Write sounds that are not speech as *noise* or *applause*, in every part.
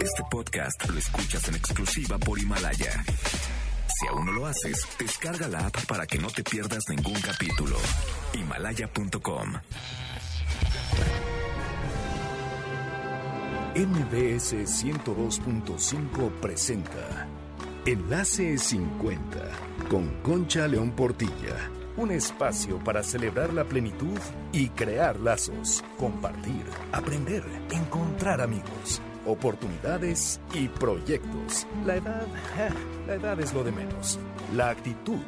Este podcast lo escuchas en exclusiva por Himalaya. Si aún no lo haces, descarga la app para que no te pierdas ningún capítulo. Himalaya.com. MBS 102.5 presenta Enlace 50 con Concha León Portilla. Un espacio para celebrar la plenitud y crear lazos, compartir, aprender, encontrar amigos, oportunidades y proyectos. La edad, *laughs* la edad es lo de menos. La actitud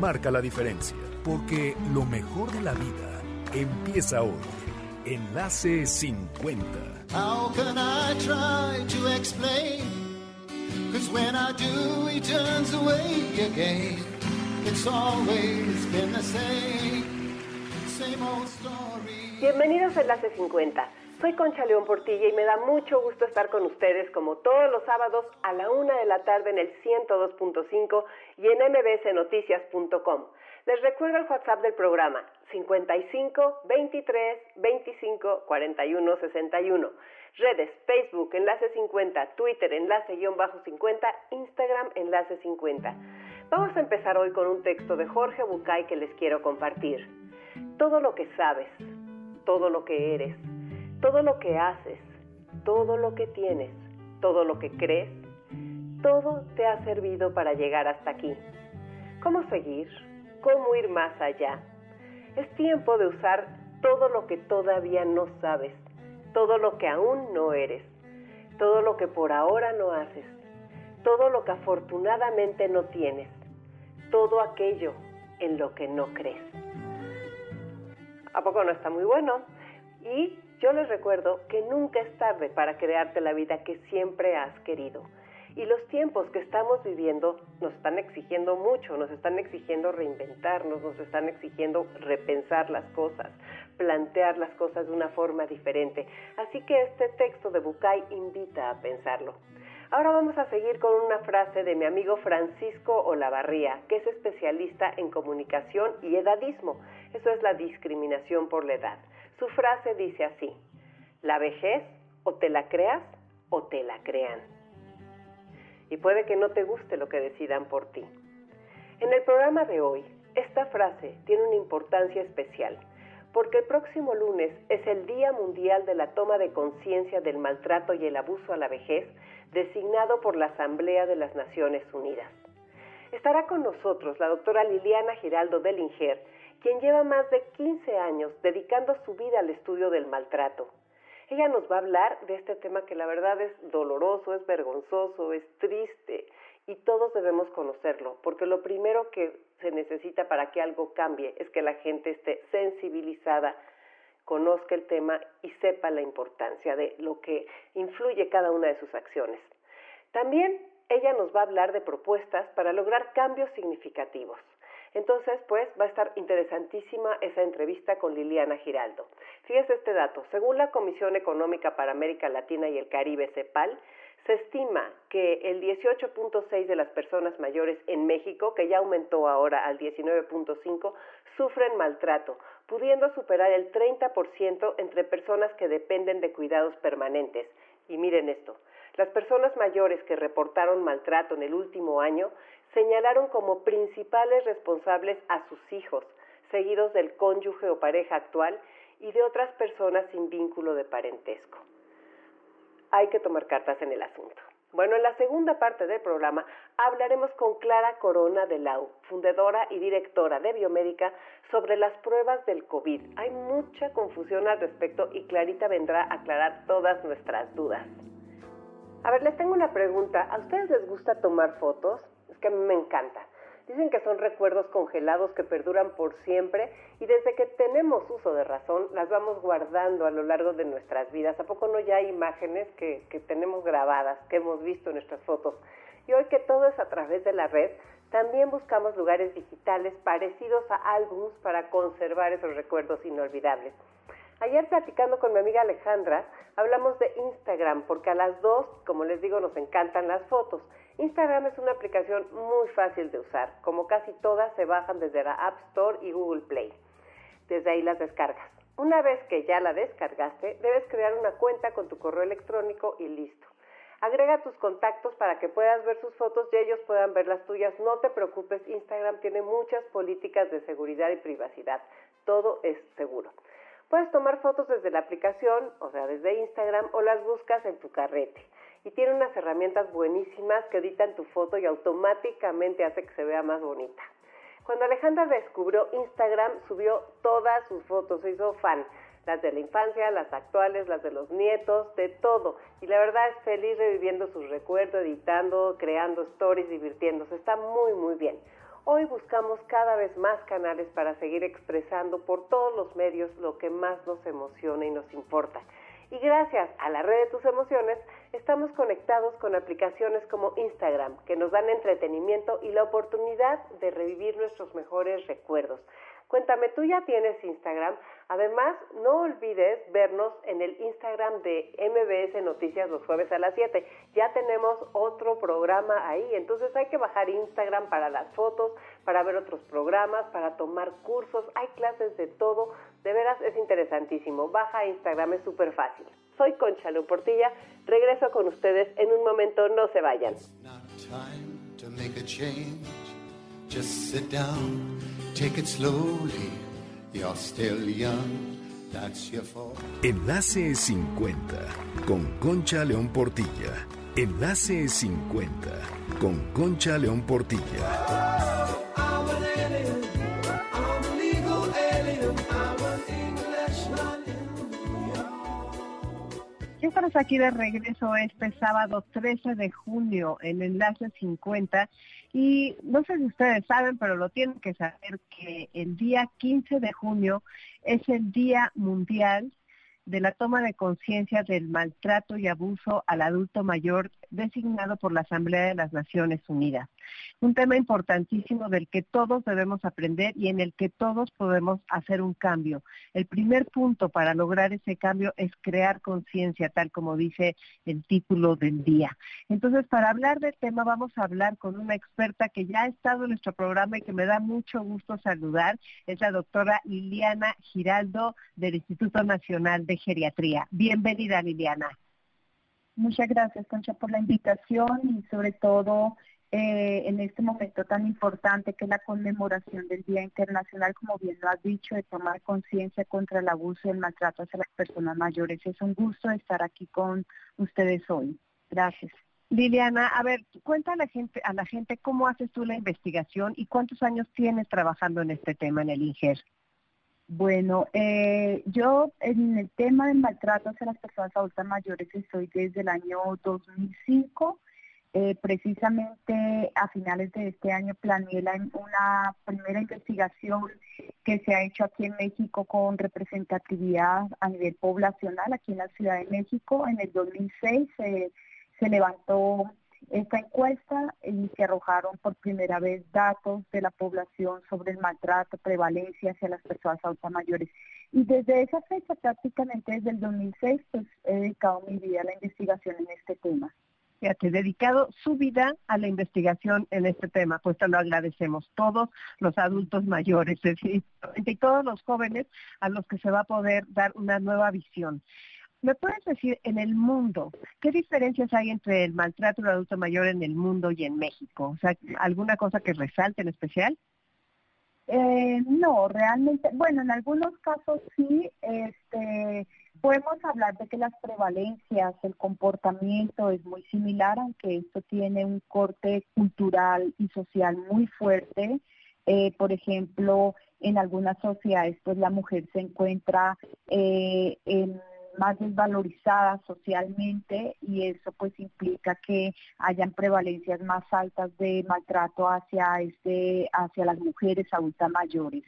marca la diferencia, porque lo mejor de la vida empieza hoy. Enlace 50. How can I try to explain? Cause when I do, he turns away again. It's always been the same, same old story. Bienvenidos a Enlace 50. Soy Concha León Portilla y me da mucho gusto estar con ustedes como todos los sábados a la una de la tarde en el 102.5 y en mbcnoticias.com. Les recuerdo el WhatsApp del programa 55 23 25 41 61. Redes Facebook Enlace 50, Twitter Enlace-50, bajo Instagram Enlace 50. Vamos a empezar hoy con un texto de Jorge Bucay que les quiero compartir. Todo lo que sabes, todo lo que eres, todo lo que haces, todo lo que tienes, todo lo que crees, todo te ha servido para llegar hasta aquí. ¿Cómo seguir? ¿Cómo ir más allá? Es tiempo de usar todo lo que todavía no sabes, todo lo que aún no eres, todo lo que por ahora no haces, todo lo que afortunadamente no tienes, todo aquello en lo que no crees. ¿A poco no está muy bueno? Y yo les recuerdo que nunca es tarde para crearte la vida que siempre has querido. Y los tiempos que estamos viviendo nos están exigiendo mucho, nos están exigiendo reinventarnos, nos están exigiendo repensar las cosas, plantear las cosas de una forma diferente. Así que este texto de Bucay invita a pensarlo. Ahora vamos a seguir con una frase de mi amigo Francisco Olavarría, que es especialista en comunicación y edadismo. Eso es la discriminación por la edad. Su frase dice así, la vejez o te la creas o te la crean y puede que no te guste lo que decidan por ti. En el programa de hoy, esta frase tiene una importancia especial, porque el próximo lunes es el Día Mundial de la Toma de Conciencia del Maltrato y el Abuso a la Vejez, designado por la Asamblea de las Naciones Unidas. Estará con nosotros la doctora Liliana Giraldo Delinger, quien lleva más de 15 años dedicando su vida al estudio del maltrato ella nos va a hablar de este tema que la verdad es doloroso, es vergonzoso, es triste y todos debemos conocerlo, porque lo primero que se necesita para que algo cambie es que la gente esté sensibilizada, conozca el tema y sepa la importancia de lo que influye cada una de sus acciones. También ella nos va a hablar de propuestas para lograr cambios significativos. Entonces, pues va a estar interesantísima esa entrevista con Liliana Giraldo. Fíjese este dato, según la Comisión Económica para América Latina y el Caribe, CEPAL, se estima que el 18.6 de las personas mayores en México, que ya aumentó ahora al 19.5, sufren maltrato, pudiendo superar el 30% entre personas que dependen de cuidados permanentes. Y miren esto, las personas mayores que reportaron maltrato en el último año señalaron como principales responsables a sus hijos, seguidos del cónyuge o pareja actual y de otras personas sin vínculo de parentesco. Hay que tomar cartas en el asunto. Bueno, en la segunda parte del programa hablaremos con Clara Corona de Lau, fundadora y directora de Biomédica, sobre las pruebas del COVID. Hay mucha confusión al respecto y Clarita vendrá a aclarar todas nuestras dudas. A ver, les tengo una pregunta. ¿A ustedes les gusta tomar fotos? Es que a mí me encanta. Dicen que son recuerdos congelados que perduran por siempre y desde que tenemos uso de razón las vamos guardando a lo largo de nuestras vidas. ¿A poco no ya hay imágenes que, que tenemos grabadas, que hemos visto en nuestras fotos? Y hoy que todo es a través de la red, también buscamos lugares digitales parecidos a álbumes para conservar esos recuerdos inolvidables. Ayer platicando con mi amiga Alejandra, hablamos de Instagram, porque a las dos, como les digo, nos encantan las fotos. Instagram es una aplicación muy fácil de usar, como casi todas se bajan desde la App Store y Google Play. Desde ahí las descargas. Una vez que ya la descargaste, debes crear una cuenta con tu correo electrónico y listo. Agrega tus contactos para que puedas ver sus fotos y ellos puedan ver las tuyas. No te preocupes, Instagram tiene muchas políticas de seguridad y privacidad. Todo es seguro. Puedes tomar fotos desde la aplicación, o sea, desde Instagram, o las buscas en tu carrete. Y tiene unas herramientas buenísimas que editan tu foto y automáticamente hace que se vea más bonita. Cuando Alejandra descubrió Instagram, subió todas sus fotos, se hizo fan las de la infancia, las actuales, las de los nietos, de todo. Y la verdad es feliz reviviendo sus recuerdos, editando, creando stories, divirtiéndose. Está muy, muy bien. Hoy buscamos cada vez más canales para seguir expresando por todos los medios lo que más nos emociona y nos importa. Y gracias a la red de tus emociones, estamos conectados con aplicaciones como Instagram, que nos dan entretenimiento y la oportunidad de revivir nuestros mejores recuerdos. Cuéntame, ¿tú ya tienes Instagram? Además, no olvides vernos en el Instagram de MBS Noticias los jueves a las 7. Ya tenemos otro programa ahí, entonces hay que bajar Instagram para las fotos, para ver otros programas, para tomar cursos, hay clases de todo. De veras es interesantísimo. Baja Instagram, es súper fácil. Soy Concha Portilla, regreso con ustedes en un momento, no se vayan. Take it slowly. You're still young. That's your fault. Enlace 50 con Concha León Portilla. Enlace 50 con Concha León Portilla. Estamos aquí de regreso este sábado 13 de junio en Enlace 50 y no sé si ustedes saben, pero lo tienen que saber que el día 15 de junio es el Día Mundial de la toma de conciencia del maltrato y abuso al adulto mayor designado por la Asamblea de las Naciones Unidas. Un tema importantísimo del que todos debemos aprender y en el que todos podemos hacer un cambio. El primer punto para lograr ese cambio es crear conciencia, tal como dice el título del día. Entonces, para hablar del tema vamos a hablar con una experta que ya ha estado en nuestro programa y que me da mucho gusto saludar. Es la doctora Liliana Giraldo del Instituto Nacional de Geriatría. Bienvenida, Liliana. Muchas gracias, Concha, por la invitación y sobre todo eh, en este momento tan importante que es la conmemoración del Día Internacional, como bien lo has dicho, de tomar conciencia contra el abuso y el maltrato hacia las personas mayores. Es un gusto estar aquí con ustedes hoy. Gracias. Liliana, a ver, cuenta a la gente, a la gente cómo haces tú la investigación y cuántos años tienes trabajando en este tema en el INGER. Bueno, eh, yo en el tema del maltrato hacia las personas adultas mayores estoy desde el año 2005. Eh, precisamente a finales de este año planeé una primera investigación que se ha hecho aquí en México con representatividad a nivel poblacional, aquí en la Ciudad de México. En el 2006 se levantó esta encuesta y se arrojaron por primera vez datos de la población sobre el maltrato, prevalencia hacia las personas adultas mayores. Y desde esa fecha, prácticamente desde el 2006, pues he dedicado mi vida a la investigación en este tema. Fíjate, dedicado su vida a la investigación en este tema, pues te lo agradecemos todos los adultos mayores, y todos los jóvenes a los que se va a poder dar una nueva visión. ¿Me puedes decir en el mundo qué diferencias hay entre el maltrato del adulto mayor en el mundo y en México? O sea, ¿alguna cosa que resalte en especial? Eh, no, realmente, bueno, en algunos casos sí, este, podemos hablar de que las prevalencias, el comportamiento es muy similar, aunque esto tiene un corte cultural y social muy fuerte. Eh, por ejemplo, en algunas sociedades, pues la mujer se encuentra eh, en más desvalorizadas socialmente y eso pues implica que hayan prevalencias más altas de maltrato hacia este hacia las mujeres adultas mayores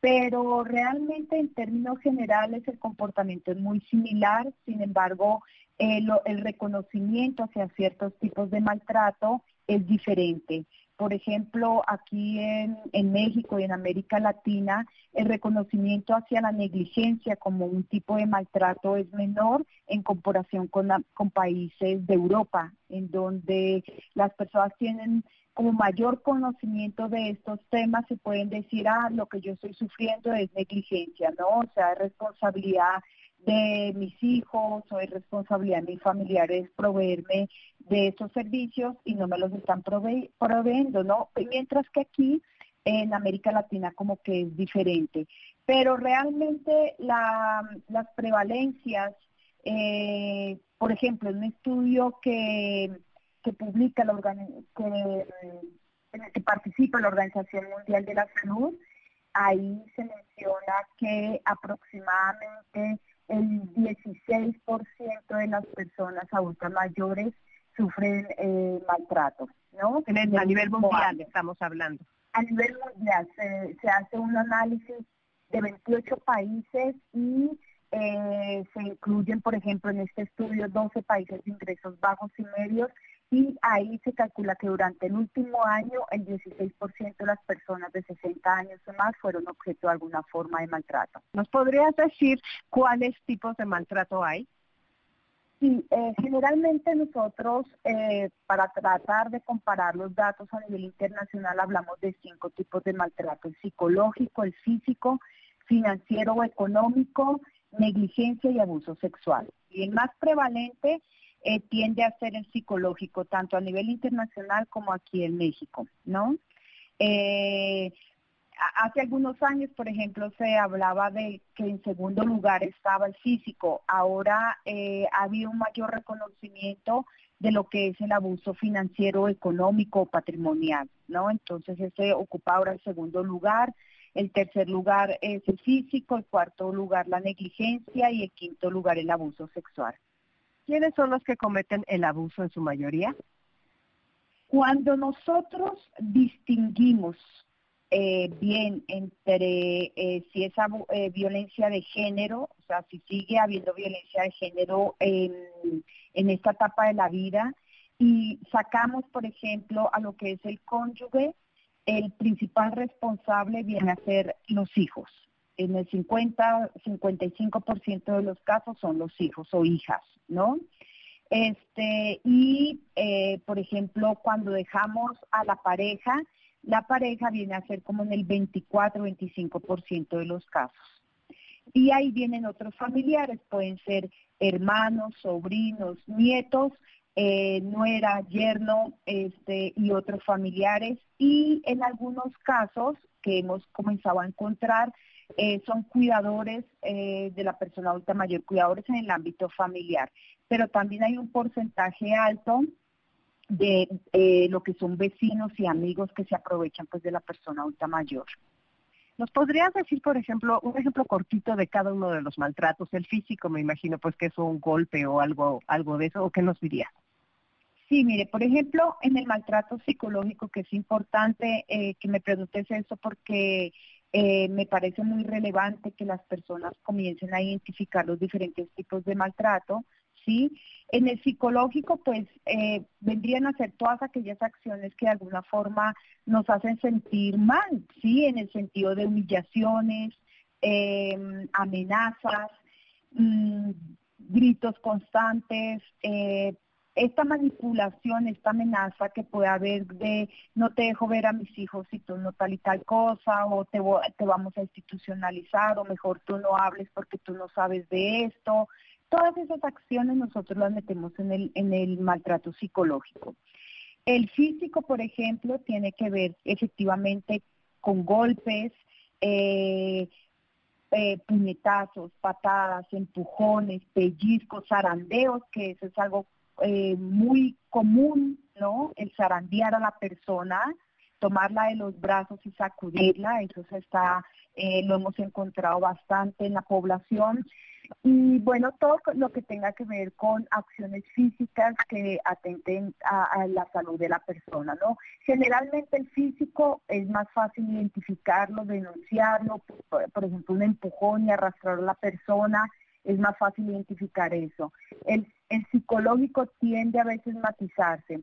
pero realmente en términos generales el comportamiento es muy similar, sin embargo el, el reconocimiento hacia ciertos tipos de maltrato es diferente. Por ejemplo, aquí en, México y en América Latina, el reconocimiento hacia la negligencia como un tipo de maltrato es menor en comparación con, países de Europa, en donde las personas tienen como mayor conocimiento de estos temas y pueden decir, ah, lo que yo estoy sufriendo es negligencia, ¿no? O sea, es responsabilidad de mis hijos o es responsabilidad de mis familiares proveerme de esos servicios y no me los están proveyendo, ¿no? Mientras que aquí en América Latina como que es diferente. Pero realmente las prevalencias, eh, por ejemplo, en un estudio que, que publica la que, en el que participa la Organización Mundial de la Salud, ahí se menciona que aproximadamente el 16% de las personas adultas mayores sufren eh, maltrato, ¿no? a nivel mundial estamos hablando. A nivel mundial se, hace un análisis de 28 países y eh, se incluyen, por ejemplo, en este estudio 12 países de ingresos bajos y medios y ahí se calcula que durante el último año el 16% de las personas de 60 años o más fueron objeto de alguna forma de maltrato. ¿Nos podrías decir cuáles tipos de maltrato hay? Sí, eh, generalmente nosotros eh, para tratar de comparar los datos a nivel internacional hablamos de cinco tipos de maltrato, el psicológico, el físico, financiero o económico, negligencia y abuso sexual. Y el más prevalente eh, tiende a ser el psicológico, tanto a nivel internacional como aquí en México, ¿no? Eh, hace algunos años, por ejemplo, se hablaba de que en segundo lugar estaba el físico. Ahora eh, ha habido un mayor reconocimiento de lo que es el abuso financiero, económico patrimonial, ¿no? Entonces, ese ocupa ahora el segundo lugar. El tercer lugar es el físico, el cuarto lugar la negligencia y el quinto lugar el abuso sexual. ¿Quiénes son los que cometen el abuso en su mayoría? Cuando nosotros distinguimos eh, bien entre eh, si es eh, violencia de género, o sea, si sigue habiendo violencia de género en, en esta etapa de la vida, y sacamos, por ejemplo, a lo que es el cónyuge, el principal responsable viene a ser los hijos en el 50, 55% de los casos son los hijos o hijas, ¿no? Este, y, eh, por ejemplo, cuando dejamos a la pareja, la pareja viene a ser como en el 24-25% de los casos. Y ahí vienen otros familiares, pueden ser hermanos, sobrinos, nietos, eh, nuera, yerno este, y otros familiares. Y en algunos casos que hemos comenzado a encontrar, eh, son cuidadores eh, de la persona adulta mayor, cuidadores en el ámbito familiar, pero también hay un porcentaje alto de eh, lo que son vecinos y amigos que se aprovechan pues de la persona adulta mayor. ¿Nos podrías decir, por ejemplo, un ejemplo cortito de cada uno de los maltratos? El físico, me imagino, pues que es un golpe o algo, algo de eso, ¿o qué nos dirías? Sí, mire, por ejemplo, en el maltrato psicológico, que es importante que me preguntes eso porque eh, me parece muy relevante que las personas comiencen a identificar los diferentes tipos de maltrato, ¿sí? En el psicológico, pues, eh, vendrían a ser todas aquellas acciones que de alguna forma nos hacen sentir mal, ¿sí? En el sentido de humillaciones, em, amenazas, mm, gritos constantes, eh, esta manipulación, esta amenaza que puede haber de no te dejo ver a mis hijos si tú no tal y tal cosa, o te, te vamos a institucionalizar, o mejor tú no hables porque tú no sabes de esto. Todas esas acciones nosotros las metemos en el, en el maltrato psicológico. El físico, por ejemplo, tiene que ver efectivamente con golpes, eh, eh, puñetazos, patadas, empujones, pellizcos, zarandeos, que eso es algo eh, muy común, ¿no? El zarandear a la persona, tomarla de los brazos y sacudirla, eso se está, eh, lo hemos encontrado bastante en la población. Y bueno, todo lo que tenga que ver con acciones físicas que atenten a, la salud de la persona, ¿no? Generalmente el físico es más fácil identificarlo, denunciarlo, por, ejemplo, un empujón y arrastrar a la persona, es más fácil identificar eso. El, psicológico tiende a veces matizarse.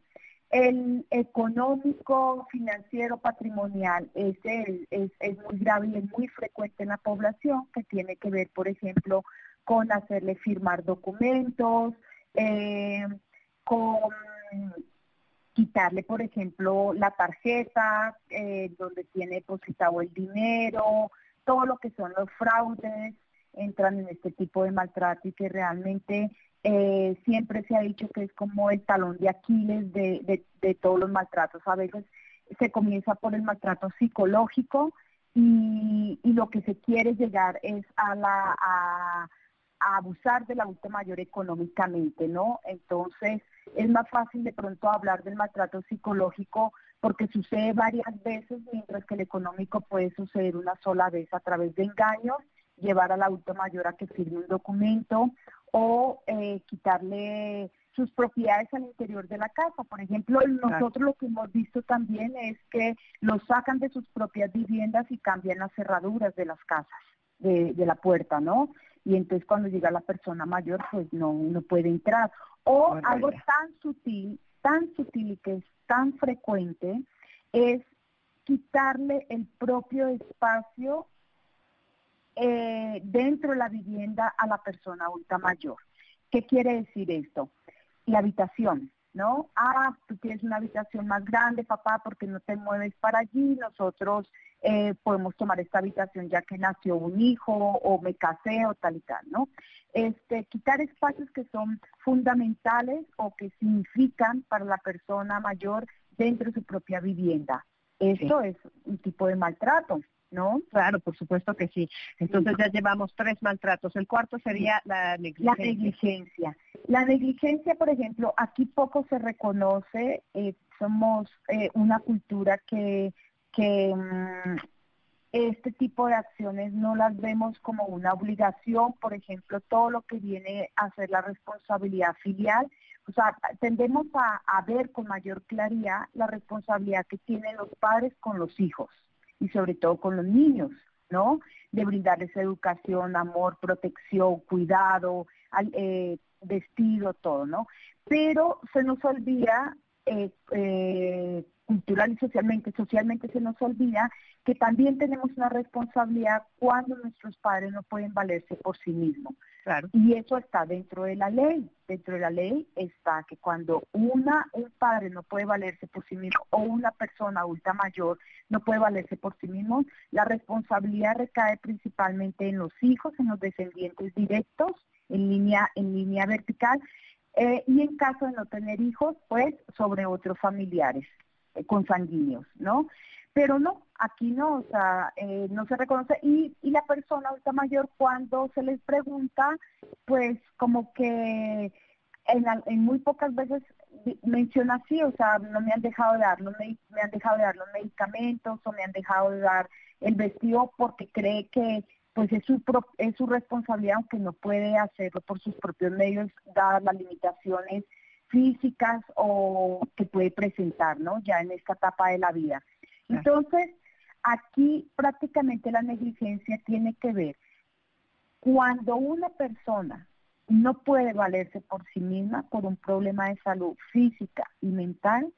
El económico, financiero, patrimonial es, es, es, muy grave y es muy frecuente en la población, que tiene que ver, por ejemplo, con hacerle firmar documentos, eh, con quitarle, por ejemplo, la tarjeta eh, donde tiene depositado el dinero, todo lo que son los fraudes, entran en este tipo de maltrato y que realmente eh, siempre se ha dicho que es como el talón de Aquiles de, todos los maltratos. A veces se comienza por el maltrato psicológico y, y lo que se quiere llegar es a la a, a abusar del adulto mayor económicamente, ¿no? Entonces, es más fácil de pronto hablar del maltrato psicológico porque sucede varias veces, mientras que el económico puede suceder una sola vez a través de engaños, llevar al adulto mayor a que firme un documento o eh, quitarle sus propiedades al interior de la casa. Por ejemplo, nosotros lo que hemos visto también es que los sacan de sus propias viviendas y cambian las cerraduras de las casas, de, de la puerta, ¿no? y entonces cuando llega la persona mayor pues no, no puede entrar. O algo tan sutil, tan sutil y que es tan frecuente es quitarle el propio espacio eh, dentro de la vivienda a la persona adulta mayor. ¿Qué quiere decir esto? La habitación. ¿no? Ah, tú tienes una habitación más grande, papá, porque no te mueves para allí, nosotros eh, podemos tomar esta habitación ya que nació un hijo o me casé o tal y tal, ¿no? Este, quitar espacios que son fundamentales o que significan para la persona mayor dentro de su propia vivienda. Esto es un tipo de maltrato. ¿No? Claro, por supuesto que sí. Entonces ya llevamos tres maltratos. El cuarto sería la negligencia. La negligencia. La negligencia, por ejemplo, aquí poco se reconoce. Eh, somos eh, una cultura que, que mm, este tipo de acciones no las vemos como una obligación. Por ejemplo, todo lo que viene a ser la responsabilidad filial. O sea, tendemos a, a ver con mayor claridad la responsabilidad que tienen los padres con los hijos y sobre todo con los niños, ¿no? De brindarles educación, amor, protección, cuidado, eh, vestido, todo, ¿no? Pero se nos olvida eh, eh, cultural y socialmente, socialmente se nos olvida que también tenemos una responsabilidad cuando nuestros padres no pueden valerse por sí mismos. Claro. Y eso está dentro de la ley. Dentro de la ley está que cuando una un padre no puede valerse por sí mismo o una persona adulta mayor no puede valerse por sí mismo, la responsabilidad recae principalmente en los hijos, en los descendientes directos, en línea en línea vertical eh, y en caso de no tener hijos, pues sobre otros familiares consanguíneos, ¿no? Pero no, aquí no, o sea, eh, no se reconoce. Y, y la persona adulta mayor cuando se les pregunta, pues como que en, muy pocas veces menciona así, o sea, no me han dejado de dar los me, han dejado de dar los medicamentos o me han dejado de dar el vestido porque cree que pues es su es su responsabilidad aunque no puede hacerlo por sus propios medios dadas las limitaciones físicas o que puede presentar, ¿no? Ya en esta etapa de la vida. Entonces, aquí prácticamente la negligencia tiene que ver cuando una persona no puede valerse por sí misma por un problema de salud física y mental,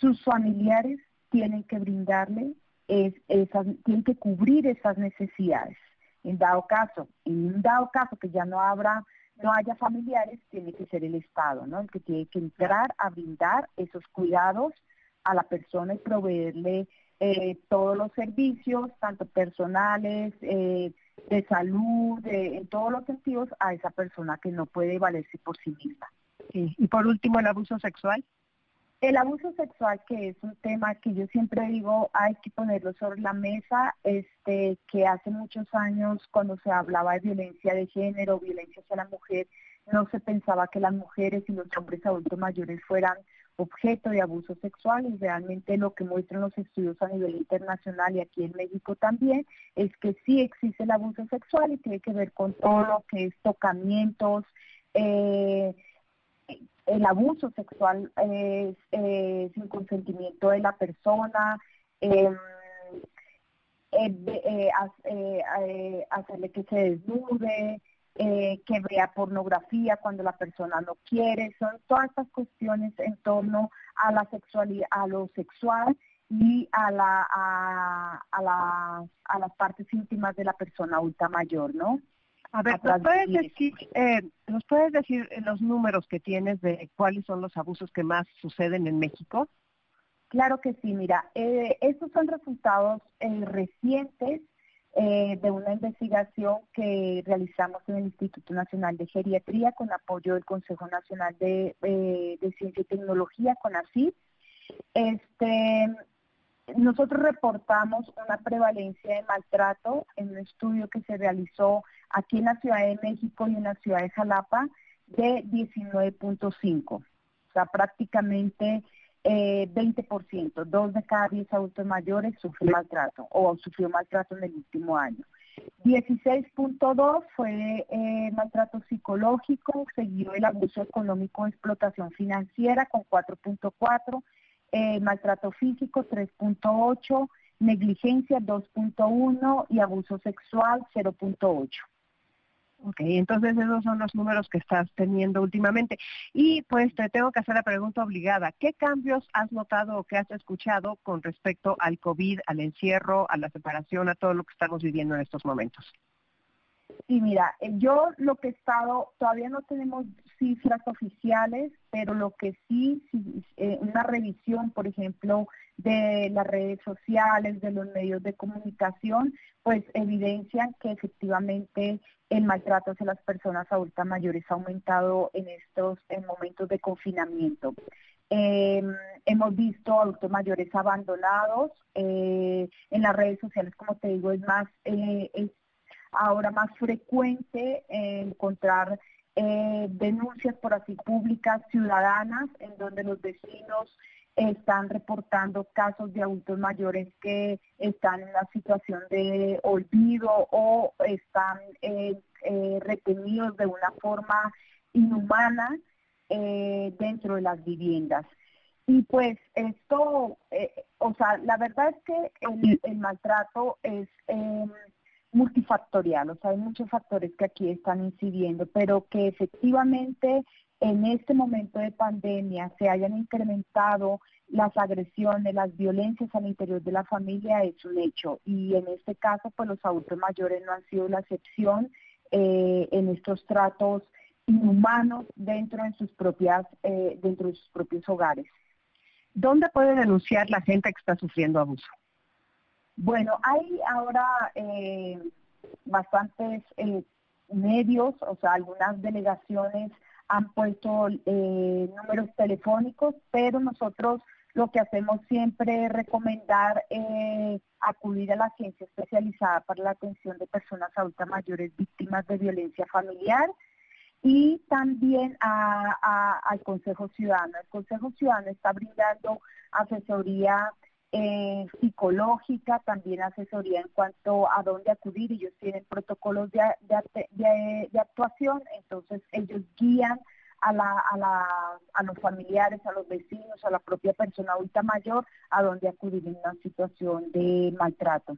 sus familiares tienen que brindarle es, esas, tienen que cubrir esas necesidades. En dado caso, en un dado caso que ya no habrá no haya familiares, tiene que ser el Estado, ¿no? El que tiene que entrar a brindar esos cuidados a la persona y proveerle eh, todos los servicios, tanto personales, eh, de salud, en todos los sentidos, a esa persona que no puede valerse por sí misma. Y por último, el abuso sexual. El abuso sexual, que es un tema que yo siempre digo, hay que ponerlo sobre la mesa, este, que hace muchos años cuando se hablaba de violencia de género, violencia hacia la mujer, no se pensaba que las mujeres y los hombres adultos mayores fueran objeto de abuso sexual y realmente lo que muestran los estudios a nivel internacional y aquí en México también es que sí existe el abuso sexual y tiene que ver con todo lo que es tocamientos, eh, el abuso sexual es sin consentimiento de la persona, em, eh, eh, hacerle que se desnude, eh, que vea pornografía cuando la persona no quiere, son todas estas cuestiones en torno a la sexualidad, a lo sexual y a a las partes íntimas de la persona adulta mayor, ¿no? A ver, ¿nos puedes, decir, eh, ¿nos puedes decir los números que tienes de cuáles son los abusos que más suceden en México? Claro que sí, mira, eh, estos son resultados eh, recientes eh, de una investigación que realizamos en el Instituto Nacional de Geriatría con apoyo del Consejo Nacional de, eh, de Ciencia y Tecnología, CONACYT. Este, nosotros reportamos una prevalencia de maltrato en un estudio que se realizó aquí en la Ciudad de México y en la Ciudad de Jalapa de 19.5. O sea, prácticamente eh, 20%, dos de cada diez adultos mayores sufren maltrato o sufrió maltrato en el último año. 16.2 fue eh, maltrato psicológico, seguido el abuso económico de explotación financiera con 4.4, eh, maltrato físico 3.8, negligencia 2.1 y abuso sexual 0.8. Ok, entonces esos son los números que estás teniendo últimamente. Y pues te tengo que hacer la pregunta obligada. ¿Qué cambios has notado o qué has escuchado con respecto al COVID, al encierro, a la separación, a todo lo que estamos viviendo en estos momentos? Sí, mira, eh, yo lo que he estado, todavía no tenemos cifras oficiales, pero lo que sí, eh, una revisión, por ejemplo, de las redes sociales, de los medios de comunicación, pues evidencian que efectivamente el maltrato hacia las personas adultas mayores ha aumentado en estos momentos de confinamiento. Em, hemos visto adultos mayores abandonados eh, en las redes sociales, como te digo, es más, es ahora más frecuente encontrar eh, denuncias por así públicas ciudadanas en donde los vecinos están reportando casos de adultos mayores que están en una situación de olvido o están eh, eh, retenidos de una forma inhumana dentro de las viviendas. Y pues esto, o sea, la verdad es que el, maltrato es em, multifactorial, o sea, hay muchos factores que aquí están incidiendo, pero que efectivamente en este momento de pandemia se hayan incrementado las agresiones, las violencias al interior de la familia es un hecho y en este caso pues los adultos mayores no han sido la excepción eh, en estos tratos inhumanos dentro de sus propias eh, dentro de sus propios hogares. ¿Dónde puede denunciar la gente que está sufriendo abuso? Bueno, hay ahora eh, bastantes eh, medios, o sea, algunas delegaciones han puesto eh, números telefónicos, pero nosotros lo que hacemos siempre es recomendar acudir a la ciencia especializada para la atención de personas adultas mayores víctimas de violencia familiar y también al Consejo Ciudadano. El Consejo Ciudadano está brindando asesoría eh, psicológica, también asesoría en cuanto a dónde acudir. Ellos tienen protocolos de, de, actuación, entonces ellos guían a, la, a, la, a los familiares, a los vecinos, a la propia persona adulta mayor, a dónde acudir en una situación de maltrato.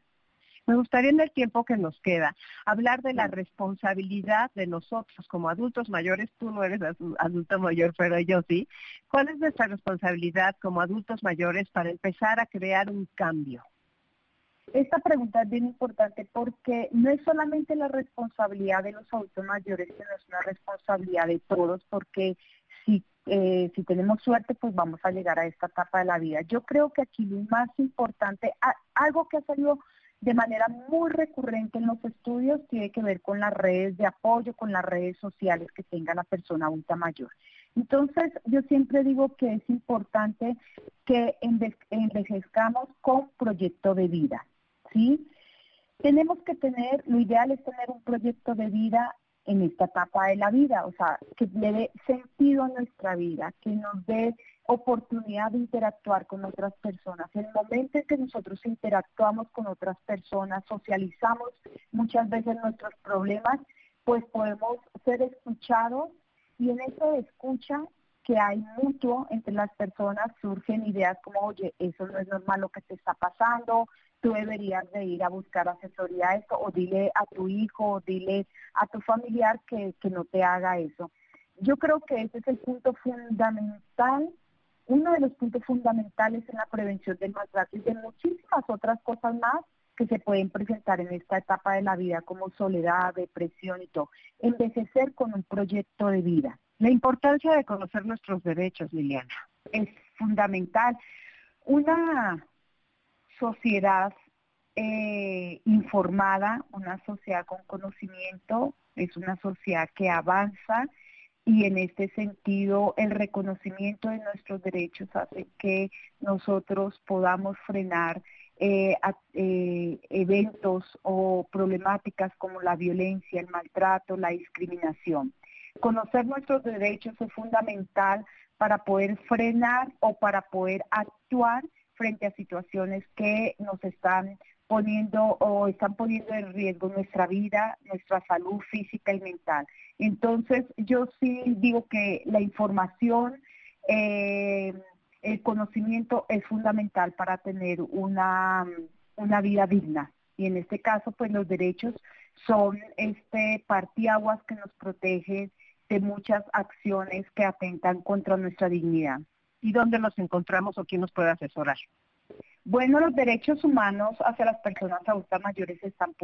Me gustaría en el tiempo que nos queda hablar de la responsabilidad de nosotros como adultos mayores. Tú no eres adulto mayor, pero yo sí. ¿Cuál es nuestra responsabilidad como adultos mayores para empezar a crear un cambio? Esta pregunta es bien importante porque no es solamente la responsabilidad de los adultos mayores, sino es una responsabilidad de todos porque si, eh, si tenemos suerte, pues vamos a llegar a esta etapa de la vida. Yo creo que aquí lo más importante, algo que ha salido de manera muy recurrente en los estudios tiene que ver con las redes de apoyo, con las redes sociales que tenga la persona adulta mayor. Entonces, yo siempre digo que es importante que envejezcamos con proyecto de vida, ¿sí? Tenemos que tener, lo ideal es tener un proyecto de vida en esta etapa de la vida, o sea, que le dé sentido a nuestra vida, que nos dé oportunidad de interactuar con otras personas. El momento en que nosotros interactuamos con otras personas, socializamos muchas veces nuestros problemas, pues podemos ser escuchados y en eso de escucha que hay mutuo entre las personas surgen ideas como, oye, eso no es normal lo que te está pasando, tú deberías de ir a buscar asesoría a esto, o dile a tu hijo, o dile a tu familiar que, que no te haga eso. Yo creo que ese es el punto fundamental, uno de los puntos fundamentales en la prevención del maltrato y de muchísimas otras cosas más que se pueden presentar en esta etapa de la vida como soledad, depresión y todo. Envejecer con un proyecto de vida. La importancia de conocer nuestros derechos, Liliana. Es fundamental. Una sociedad eh, informada, una sociedad con conocimiento, es una sociedad que avanza y en este sentido el reconocimiento de nuestros derechos hace que nosotros podamos frenar eh, eh, eventos o problemáticas como la violencia, el maltrato, la discriminación. Conocer nuestros derechos es fundamental para poder frenar o para poder actuar frente a situaciones que nos están poniendo o están poniendo en riesgo nuestra vida, nuestra salud física y mental. Entonces, yo sí digo que la información, eh, el conocimiento es fundamental para tener una, una vida digna. Y en este caso, pues los derechos son este partiaguas que nos protege de muchas acciones que atentan contra nuestra dignidad. ¿Y dónde nos encontramos o quién nos puede asesorar? Bueno, los derechos humanos hacia las personas adultas mayores están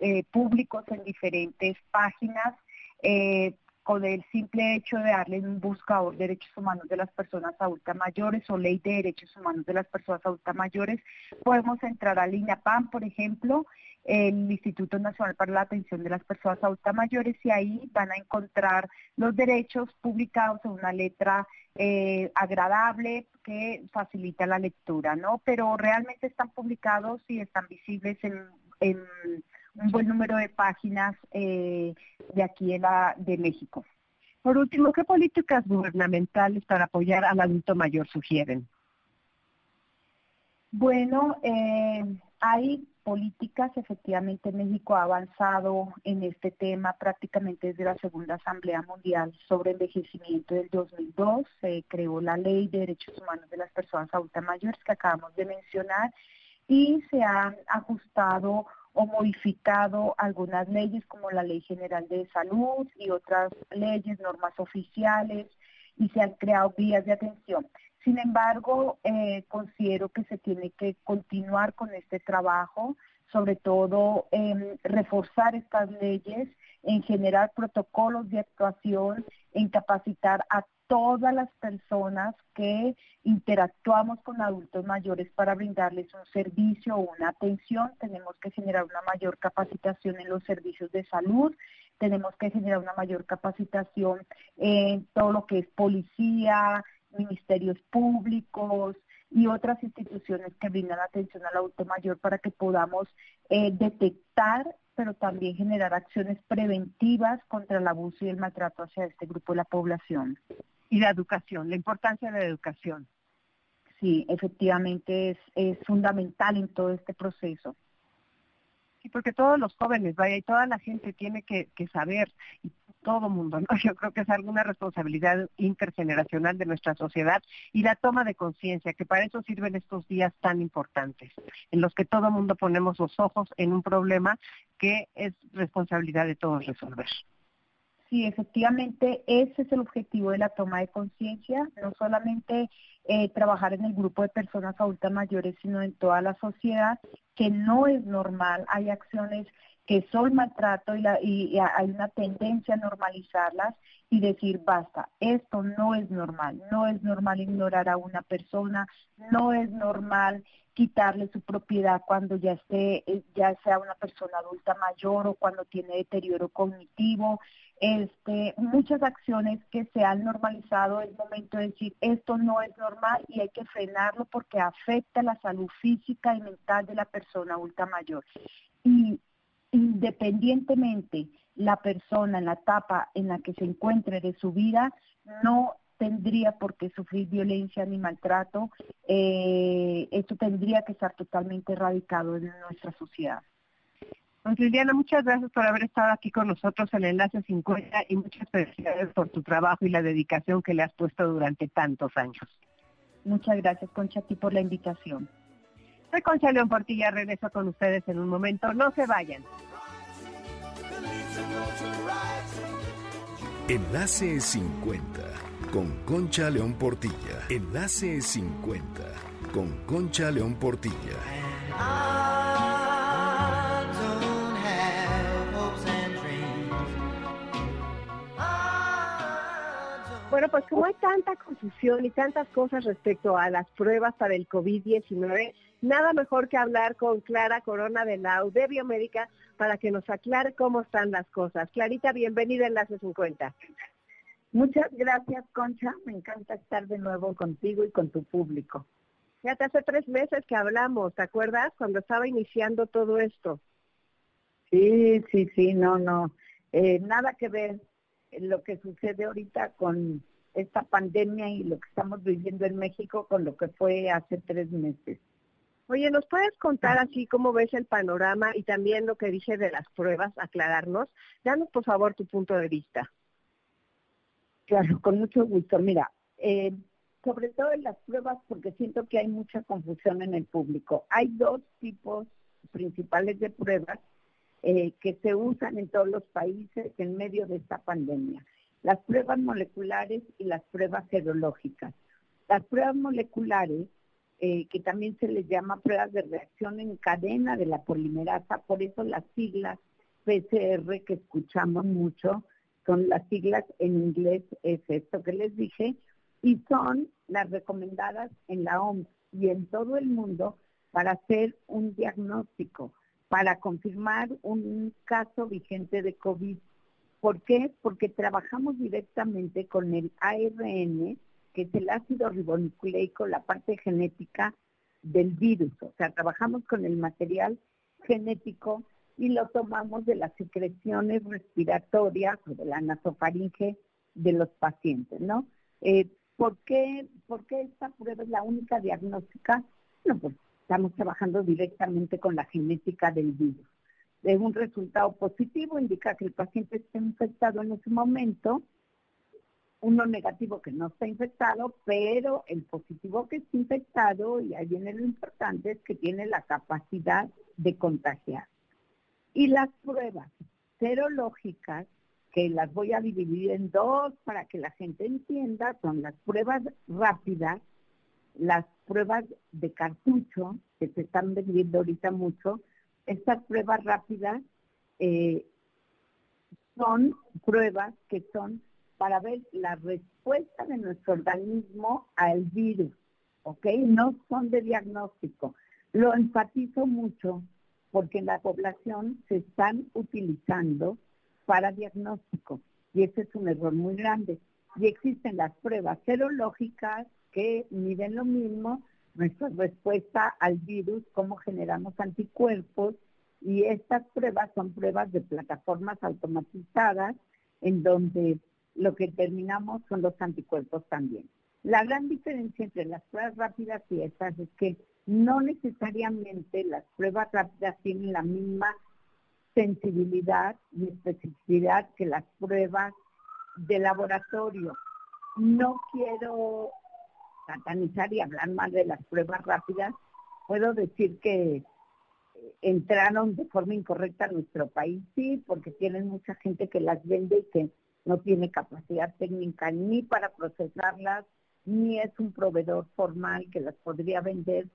eh, públicos en diferentes páginas. Eh, con el simple hecho de darle un buscador derechos humanos de las personas adultas mayores o ley de derechos humanos de las personas adultas mayores, podemos entrar al INAPAM, por ejemplo, el Instituto Nacional para la Atención de las Personas Adultas Mayores y ahí van a encontrar los derechos publicados en una letra eh, agradable que facilita la lectura, ¿no? Pero realmente están publicados y están visibles en, un buen número de páginas eh, de aquí en la, de México. Por último, ¿qué políticas gubernamentales para apoyar al adulto mayor sugieren? Bueno, eh, hay políticas, efectivamente México ha avanzado en este tema prácticamente desde la Segunda Asamblea Mundial sobre envejecimiento del 2002. Se creó la Ley de Derechos Humanos de las Personas Adultas Mayores que acabamos de mencionar y se han ajustado o modificado algunas leyes como la Ley General de Salud y otras leyes, normas oficiales y se han creado vías de atención. Sin embargo, eh, considero que se tiene que continuar con este trabajo, sobre todo en reforzar estas leyes, en generar protocolos de actuación, en capacitar a todas las personas que interactuamos con adultos mayores para brindarles un servicio o una atención. Tenemos que generar una mayor capacitación en los servicios de salud, tenemos que generar una mayor capacitación en todo lo que es policía, ministerios públicos y otras instituciones que brindan atención al adulto mayor para que podamos eh, detectar, pero también generar acciones preventivas contra el abuso y el maltrato hacia este grupo de la población. Y la educación, la importancia de la educación. Sí, efectivamente es, es fundamental en todo este proceso. Sí, porque todos los jóvenes, vaya, y toda la gente tiene que, que saber, todo mundo, ¿no? *laughs* Yo creo que es alguna responsabilidad intergeneracional de nuestra sociedad y la toma de conciencia, que para eso sirven estos días tan importantes, en los que todo mundo ponemos los ojos en un problema que es responsabilidad de todos resolver. Sí, efectivamente, ese es el objetivo de la toma de conciencia, no solamente eh, trabajar en el grupo de personas adultas mayores, sino en toda la sociedad, que no es normal, hay acciones que son maltrato y, y, hay una tendencia a normalizarlas y decir basta, esto no es normal, no es normal ignorar a una persona, no es normal quitarle su propiedad cuando ya esté, eh, ya sea una persona adulta mayor o cuando tiene deterioro cognitivo, este, muchas acciones que se han normalizado, es momento de decir esto no es normal y hay que frenarlo porque afecta la salud física y mental de la persona adulta mayor. Y independientemente la persona en la etapa en la que se encuentre de su vida, no tendría por qué sufrir violencia ni maltrato. Eh, esto tendría que estar totalmente erradicado en nuestra sociedad. Pues Liliana, muchas gracias por haber estado aquí con nosotros en el Enlace 50 y muchas felicidades por tu trabajo y la dedicación que le has puesto durante tantos años. Muchas gracias, Concha, a ti por la invitación. Soy Concha León Portilla, regreso con ustedes en un momento. No se vayan. Enlace 50 con Concha León Portilla. Enlace 50 con Concha León Portilla. Bueno, pues como hay tanta confusión y tantas cosas respecto a las pruebas para el COVID-19, nada mejor que hablar con Clara Corona de la UD Biomédica para que nos aclare cómo están las cosas. Clarita, bienvenida en Enlace 50. Muchas gracias, Concha. Me encanta estar de nuevo contigo y con tu público. Ya te hace tres meses que hablamos, ¿te acuerdas? Cuando estaba iniciando todo esto. Sí, sí, sí, no, no. Eh, nada que ver lo que sucede ahorita con esta pandemia y lo que estamos viviendo en México con lo que fue hace tres meses. Oye, ¿nos puedes contar así cómo ves el panorama y también lo que dije de las pruebas, aclararnos? Danos por favor tu punto de vista. Claro, con mucho gusto. Mira, eh, sobre todo en las pruebas, porque siento que hay mucha confusión en el público. Hay dos tipos principales de pruebas eh, que se usan en todos los países en medio de esta pandemia. Las pruebas moleculares y las pruebas serológicas. Las pruebas moleculares, eh, que también se les llama pruebas de reacción en cadena de la polimerasa, por eso las siglas PCR que escuchamos mucho son las siglas en inglés, es esto que les dije, y son las recomendadas en la OMS y en todo el mundo para hacer un diagnóstico para confirmar un caso vigente de COVID. ¿Por qué? Porque trabajamos directamente con el ARN, que es el ácido ribonucleico, la parte genética del virus. O sea, trabajamos con el material genético y lo tomamos de las secreciones respiratorias o de la nasofaringe de los pacientes, ¿no? Eh, ¿por, qué, ¿Por qué esta prueba es la única diagnóstica? Bueno, pues estamos trabajando directamente con la genética del virus. De un resultado positivo indica que el paciente está infectado en ese momento, uno negativo que no está infectado, pero el positivo que está infectado, y ahí viene lo importante, es que tiene la capacidad de contagiar. Y las pruebas serológicas, que las voy a dividir en dos para que la gente entienda, son las pruebas rápidas las pruebas de cartucho, que se están vendiendo ahorita mucho, estas pruebas rápidas eh, son pruebas que son para ver la respuesta de nuestro organismo al virus, ¿ok? No son de diagnóstico. Lo enfatizo mucho porque en la población se están utilizando para diagnóstico y ese es un error muy grande. Y existen las pruebas serológicas, que miden lo mismo, nuestra respuesta al virus, cómo generamos anticuerpos, y estas pruebas son pruebas de plataformas automatizadas en donde lo que terminamos son los anticuerpos también. La gran diferencia entre las pruebas rápidas y estas es que no necesariamente las pruebas rápidas tienen la misma sensibilidad y especificidad que las pruebas de laboratorio. No quiero satanizar y hablar mal de las pruebas rápidas, puedo decir que eh, entraron de forma incorrecta a nuestro país, sí, porque tienen mucha gente que las vende y que no tiene capacidad técnica ni para procesarlas, ni es un proveedor formal que las podría vender.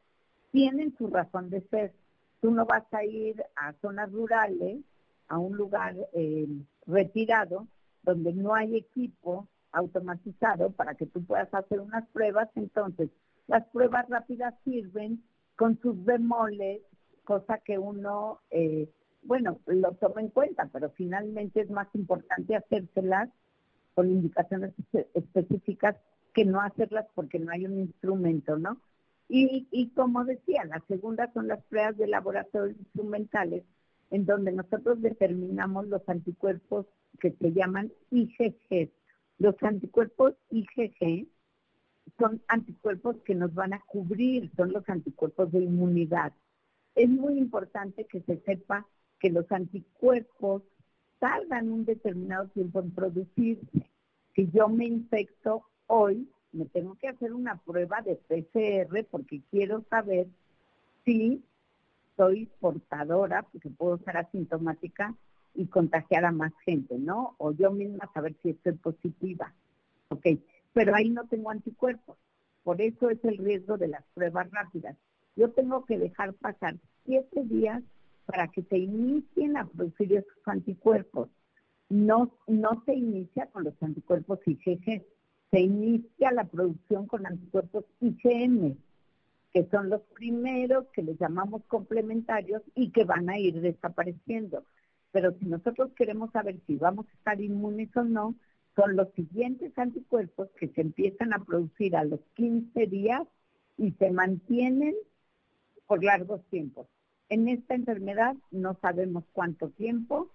Tienen su razón de ser. Tú no vas a ir a zonas rurales, a un lugar eh, retirado, donde no hay equipo, automatizado para que tú puedas hacer unas pruebas. Entonces, las pruebas rápidas sirven con sus bemoles, cosa que uno, eh, bueno, lo toma en cuenta, pero finalmente es más importante hacérselas con indicaciones específicas que no hacerlas porque no hay un instrumento, ¿no? Y, y como decía, la segunda son las pruebas de laboratorio instrumentales, en donde nosotros determinamos los anticuerpos que se llaman IgG, los anticuerpos IgG son anticuerpos que nos van a cubrir, son los anticuerpos de inmunidad. Es muy importante que se sepa que los anticuerpos tardan un determinado tiempo en producirse. Si yo me infecto hoy, me tengo que hacer una prueba de PCR porque quiero saber si soy portadora, porque puedo ser asintomática, y contagiar a más gente, ¿no? O yo misma saber si estoy positiva. Ok, pero ahí no tengo anticuerpos. Por eso es el riesgo de las pruebas rápidas. Yo tengo que dejar pasar siete días para que se inicien a producir esos anticuerpos. No, no se inicia con los anticuerpos IgG, se inicia la producción con anticuerpos IgM, que son los primeros que les llamamos complementarios y que van a ir desapareciendo. Pero si nosotros queremos saber si vamos a estar inmunes o no, son los siguientes anticuerpos que se empiezan a producir a los 15 días y se mantienen por largos tiempos. En esta enfermedad no sabemos cuánto tiempo,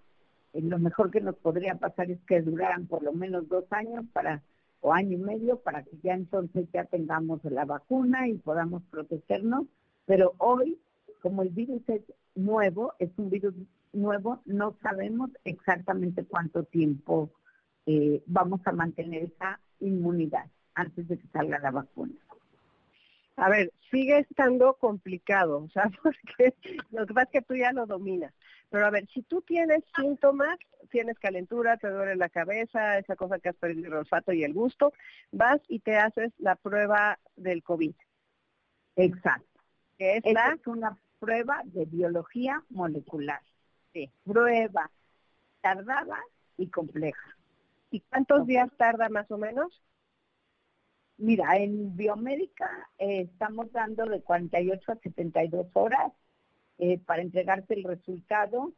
eh, lo mejor que nos podría pasar es que duraran por lo menos dos años para o año y medio para que ya entonces ya tengamos la vacuna y podamos protegernos. Pero hoy, como el virus es nuevo, es un virus nuevo, no sabemos exactamente cuánto tiempo eh, vamos a mantener esa inmunidad antes de que salga la vacuna. A ver, sigue estando complicado, *laughs* o sea, porque lo que pasa es que tú ya lo dominas. Pero a ver, si tú tienes síntomas, tienes calentura, te duele la cabeza, esa cosa que has perdido el olfato y el gusto, vas y te haces la prueba del COVID. Exacto. Que es, es una prueba de biología molecular. Sí. Prueba tardada y compleja. ¿Y cuántos días tarda más o menos? Mira, en biomédica eh, estamos dando de 48 a 72 horas eh, para entregarte el resultado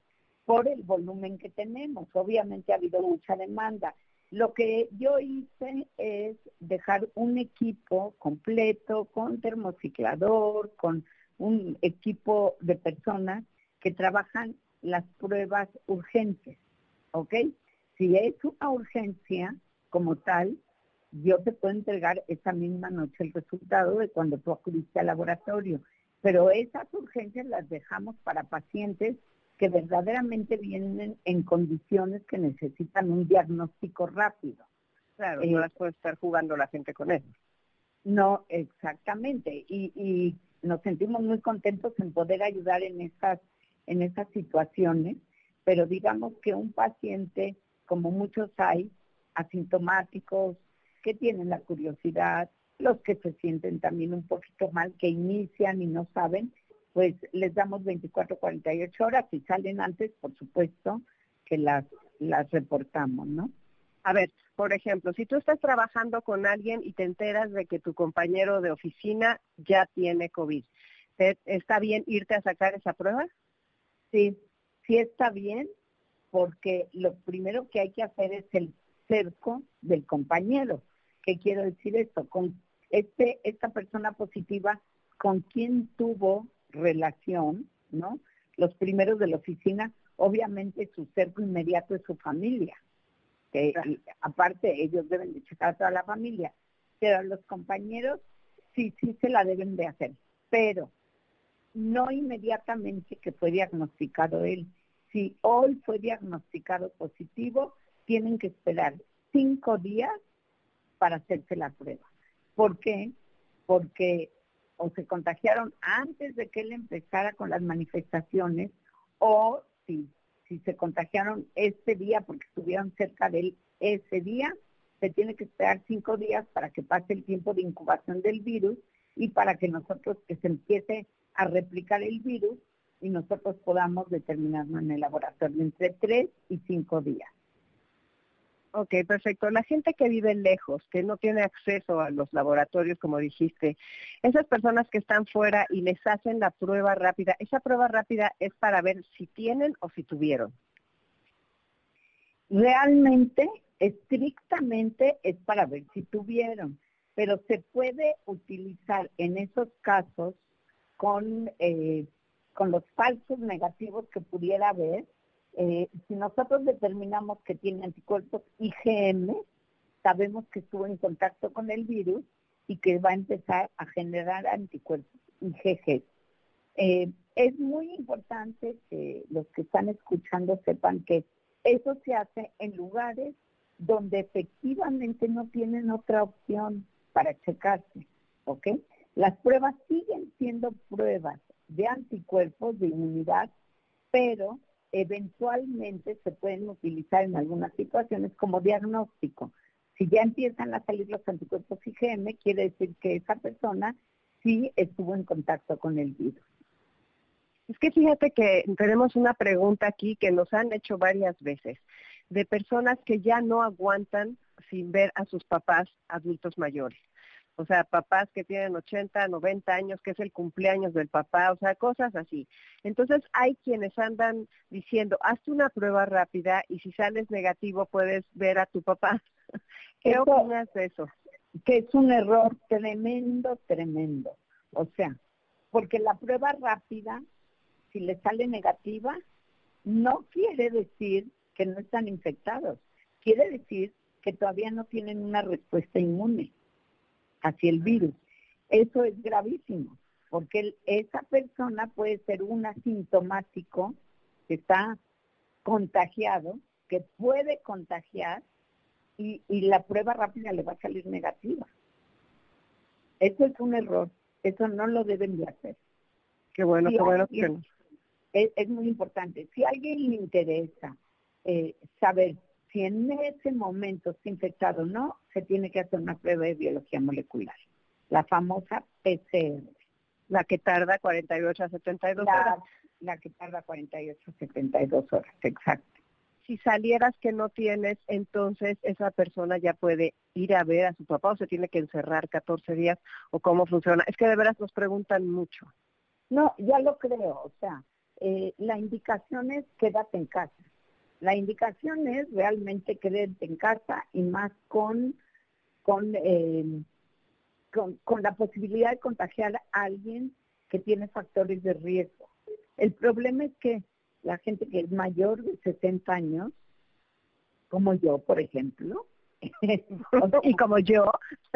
por el volumen que tenemos. Obviamente ha habido mucha demanda. Lo que yo hice es dejar un equipo completo con termociclador, con un equipo de personas que trabajan las pruebas urgentes, ¿ok? Si es una urgencia como tal, yo te puedo entregar esa misma noche el resultado de cuando tú acudiste al laboratorio. Pero esas urgencias las dejamos para pacientes que verdaderamente vienen en condiciones que necesitan un diagnóstico rápido. Claro, no eh, las puede estar jugando la gente con eso. No, exactamente. Y, y nos sentimos muy contentos en poder ayudar en estas, en estas situaciones, pero digamos que un paciente, como muchos hay, asintomáticos, que tienen la curiosidad, los que se sienten también un poquito mal, que inician y no saben, pues les damos 24, 48 horas y salen antes, por supuesto, que las, las reportamos, ¿no? A ver, por ejemplo, si tú estás trabajando con alguien y te enteras de que tu compañero de oficina ya tiene COVID, ¿está bien irte a sacar esa prueba? Sí, sí está bien, porque lo primero que hay que hacer es el cerco del compañero. ¿Qué quiero decir esto? Con este, esta persona positiva con quien tuvo relación, ¿no? Los primeros de la oficina, obviamente su cerco inmediato es su familia, que aparte ellos deben de checar a toda la familia, pero los compañeros sí, sí se la deben de hacer, pero no inmediatamente que fue diagnosticado él. Si hoy fue diagnosticado positivo, tienen que esperar cinco días para hacerse la prueba. ¿Por qué? Porque o se contagiaron antes de que él empezara con las manifestaciones o si, si se contagiaron este día porque estuvieron cerca de él ese día, se tiene que esperar cinco días para que pase el tiempo de incubación del virus y para que nosotros, que se empiece a replicar el virus y nosotros podamos determinarlo en el laboratorio entre tres y cinco días. Ok, perfecto. La gente que vive lejos, que no tiene acceso a los laboratorios, como dijiste, esas personas que están fuera y les hacen la prueba rápida, esa prueba rápida es para ver si tienen o si tuvieron. Realmente, estrictamente es para ver si tuvieron, pero se puede utilizar en esos casos con, eh, con los falsos negativos que pudiera haber eh, si nosotros determinamos que tiene anticuerpos IgM, sabemos que estuvo en contacto con el virus y que va a empezar a generar anticuerpos IgG. Eh, es muy importante que los que están escuchando sepan que eso se hace en lugares donde efectivamente no tienen otra opción para checarse, ¿ok? Las pruebas siguen siendo pruebas de anticuerpos, de inmunidad, pero eventualmente se pueden utilizar en algunas situaciones como diagnóstico. Si ya empiezan a salir los anticuerpos IgM, quiere decir que esa persona sí estuvo en contacto con el virus. Es que fíjate que tenemos una pregunta aquí que nos han hecho varias veces de personas que ya no aguantan sin ver a sus papás adultos mayores. O sea, papás que tienen 80, 90 años, que es el cumpleaños del papá, o sea, cosas así. Entonces hay quienes andan diciendo, hazte una prueba rápida y si sales negativo puedes ver a tu papá. *laughs* ¿Qué opinas de eso? Que es un error tremendo, tremendo. O sea, porque la prueba rápida, si le sale negativa, no quiere decir que no están infectados. Quiere decir que todavía no tienen una respuesta inmune hacia el virus. Eso es gravísimo, porque esa persona puede ser un asintomático que está contagiado, que puede contagiar y, la prueba rápida le va a salir negativa. Eso es un error, eso no lo deben de hacer. Qué bueno, qué bueno es, muy importante. Si a alguien le interesa eh, saber si en ese momento está infectado o no, se tiene que hacer una prueba de biología molecular, la famosa PCR. La que tarda 48 a 72 horas. La que tarda 48 a 72 horas, exacto. Si salieras que no tienes, entonces esa persona ya puede ir a ver a su papá o se tiene que encerrar 14 días o cómo funciona. Es que de veras nos preguntan mucho. No, ya lo creo, o sea, eh, la indicación es quédate en casa. La indicación es realmente quedarte en casa y más con, eh, con, con, la posibilidad de contagiar a alguien que tiene factores de riesgo. El problema es que la gente que es mayor de 60 años, como yo, por ejemplo, *laughs* y como yo,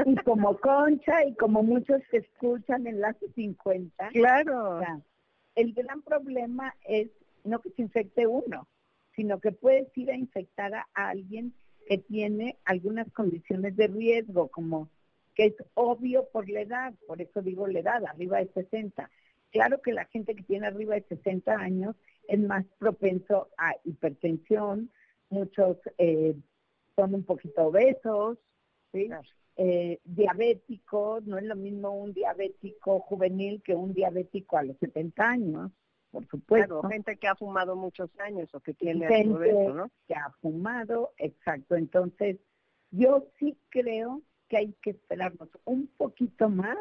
y como Concha, y como muchos que escuchan Enlace 50. Claro. el gran problema es no que se infecte uno, sino que puedes ir a infectar a alguien que tiene algunas condiciones de riesgo, como que es obvio por la edad, por eso digo la edad, arriba de 60. Claro que la gente que tiene arriba de 60 años es más propenso a hipertensión, muchos eh, son un poquito obesos, ¿sí? Eh, diabéticos, no es lo mismo un diabético juvenil que un diabético a los 70 años por supuesto. gente que ha fumado muchos años o que tiene gente ¿no? que ha fumado, exacto. Entonces, yo sí creo que hay que esperarnos un poquito más,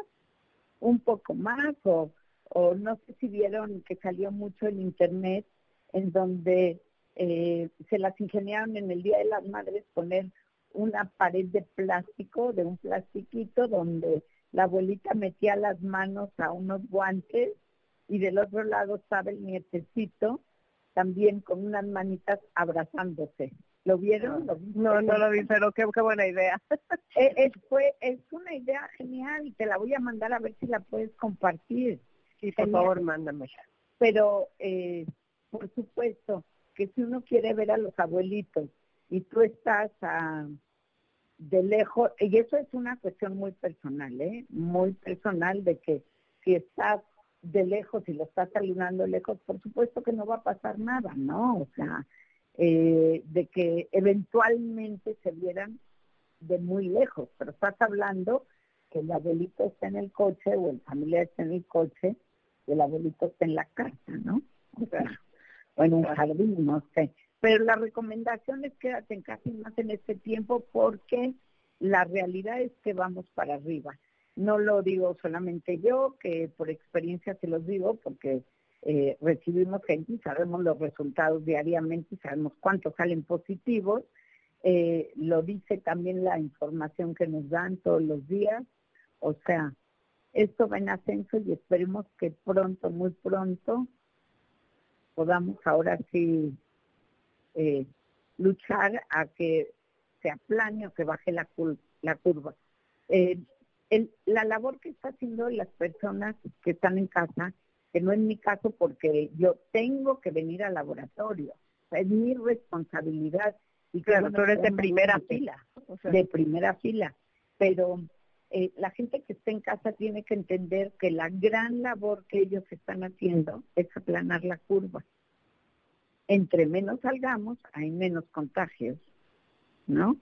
un poco más, o, o no sé si vieron que salió mucho en internet en donde eh, se las ingeniaron en el Día de las Madres poner una pared de plástico, de un plastiquito, donde la abuelita metía las manos a unos guantes y del otro lado estaba el nietecito también con unas manitas abrazándose. ¿Lo vieron? no, no lo vi, pero qué, buena idea. *laughs* Eh, es, fue, es una idea genial y te la voy a mandar a ver si la puedes compartir. Sí, por favor, mándame. Pero, eh, por supuesto, que si uno quiere ver a los abuelitos y tú estás a, de lejos, y eso es una cuestión muy personal, ¿eh? Muy personal de que si estás de lejos y lo estás saludando lejos, por supuesto que no va a pasar nada, ¿no? O sea, eh, de que eventualmente se vieran de muy lejos, pero estás hablando que el abuelito está en el coche o el familiar está en el coche y el abuelito está en la casa, ¿no? O sea, o en un jardín, no sé. Pero la recomendación es quédate en casa y más en este tiempo porque la realidad es que vamos para arriba. No lo digo solamente yo, que por experiencia se los digo, porque eh, recibimos gente y sabemos los resultados diariamente y sabemos cuántos salen positivos. Eh, lo dice también la información que nos dan todos los días. O sea, esto va en ascenso y esperemos que pronto, muy pronto, podamos ahora sí eh, luchar a que se aplane o que baje la, curva. La labor que está haciendo las personas que están en casa, que no es mi caso porque yo tengo que venir al laboratorio, es mi responsabilidad. Y claro, tú eres de primera fila. de primera fila, pero eh, la gente que está en casa tiene que entender que la gran labor que ellos están haciendo es aplanar la curva. Entre menos salgamos, hay menos contagios, ¿no?